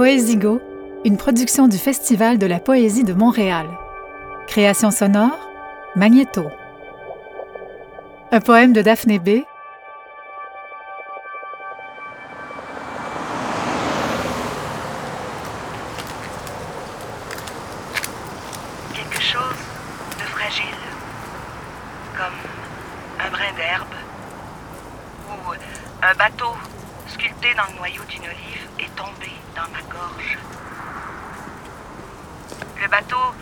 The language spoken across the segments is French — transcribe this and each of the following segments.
Poésigo, une production du Festival de la poésie de Montréal. Création sonore, Magnéto. Un poème de Daphné B. Quelque chose de fragile, comme un brin d'herbe, ou un bateau sculpté dans le noyau d'une olive est tombé dans ma gorge. Le bateau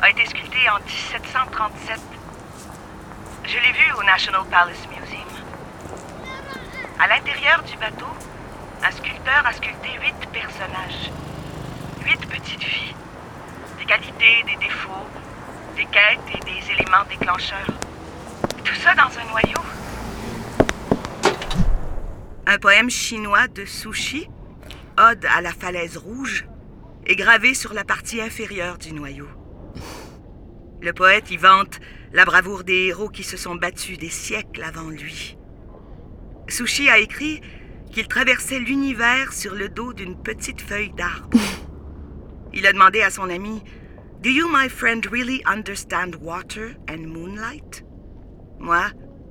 a été sculpté en 1737. Je l'ai vu au National Palace Museum. À l'intérieur du bateau, un sculpteur a sculpté huit personnages, huit petites filles, des qualités, des défauts, des quêtes et des éléments déclencheurs. Tout ça dans un noyau. Un poème chinois de Sushi, Ode à la falaise rouge, est gravé sur la partie inférieure du noyau. Le poète y vante la bravoure des héros qui se sont battus des siècles avant lui. Sushi a écrit qu'il traversait l'univers sur le dos d'une petite feuille d'arbre. Il a demandé à son ami Do you, my friend, really understand water and moonlight? Moi,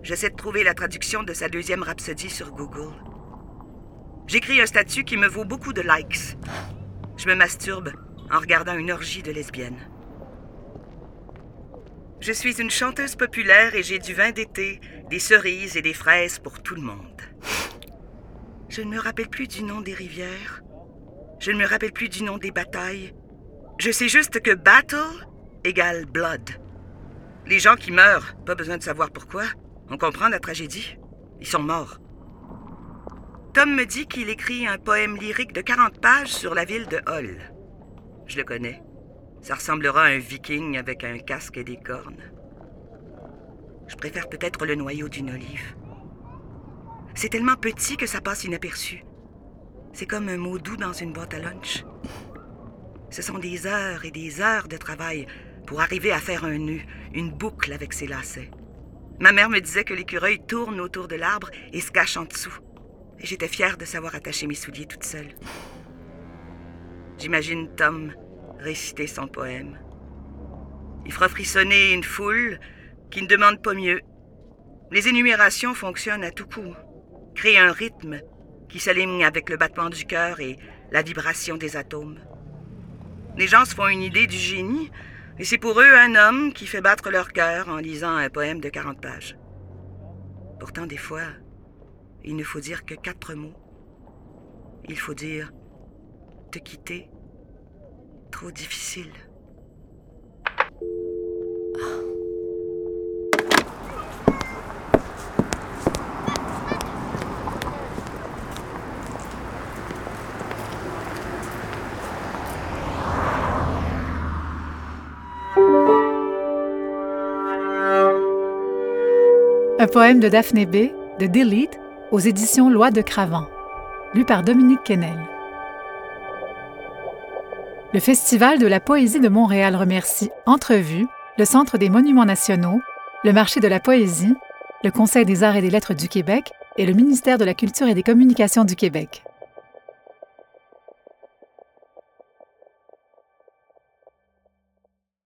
j'essaie de trouver la traduction de sa deuxième rhapsodie sur Google. J'écris un statut qui me vaut beaucoup de likes. Je me masturbe en regardant une orgie de lesbiennes. Je suis une chanteuse populaire et j'ai du vin d'été, des cerises et des fraises pour tout le monde. Je ne me rappelle plus du nom des rivières. Je ne me rappelle plus du nom des batailles. Je sais juste que battle égale blood. Les gens qui meurent, pas besoin de savoir pourquoi. On comprend la tragédie. Ils sont morts. Tom me dit qu'il écrit un poème lyrique de 40 pages sur la ville de Hull. Je le connais. Ça ressemblera à un viking avec un casque et des cornes. Je préfère peut-être le noyau d'une olive. C'est tellement petit que ça passe inaperçu. C'est comme un mot doux dans une boîte à lunch. Ce sont des heures et des heures de travail pour arriver à faire un nœud, une boucle avec ses lacets. Ma mère me disait que l'écureuil tourne autour de l'arbre et se cache en dessous. Et j'étais fière de savoir attacher mes souliers toute seule. J'imagine Tom réciter son poème. Il fera frissonner une foule qui ne demande pas mieux. Les énumérations fonctionnent à tout coup, créent un rythme qui s'aligne avec le battement du cœur et la vibration des atomes. Les gens se font une idée du génie, et c'est pour eux un homme qui fait battre leur cœur en lisant un poème de 40 pages. Pourtant, des fois, il ne faut dire que quatre mots. Il faut dire te quitter, trop difficile. Un poème de Daphné B. de Delete aux éditions Loi de Cravant. Lu par Dominique Kennel. Le Festival de la poésie de Montréal remercie Entrevue, le Centre des monuments nationaux, le Marché de la poésie, le Conseil des arts et des lettres du Québec et le ministère de la Culture et des communications du Québec.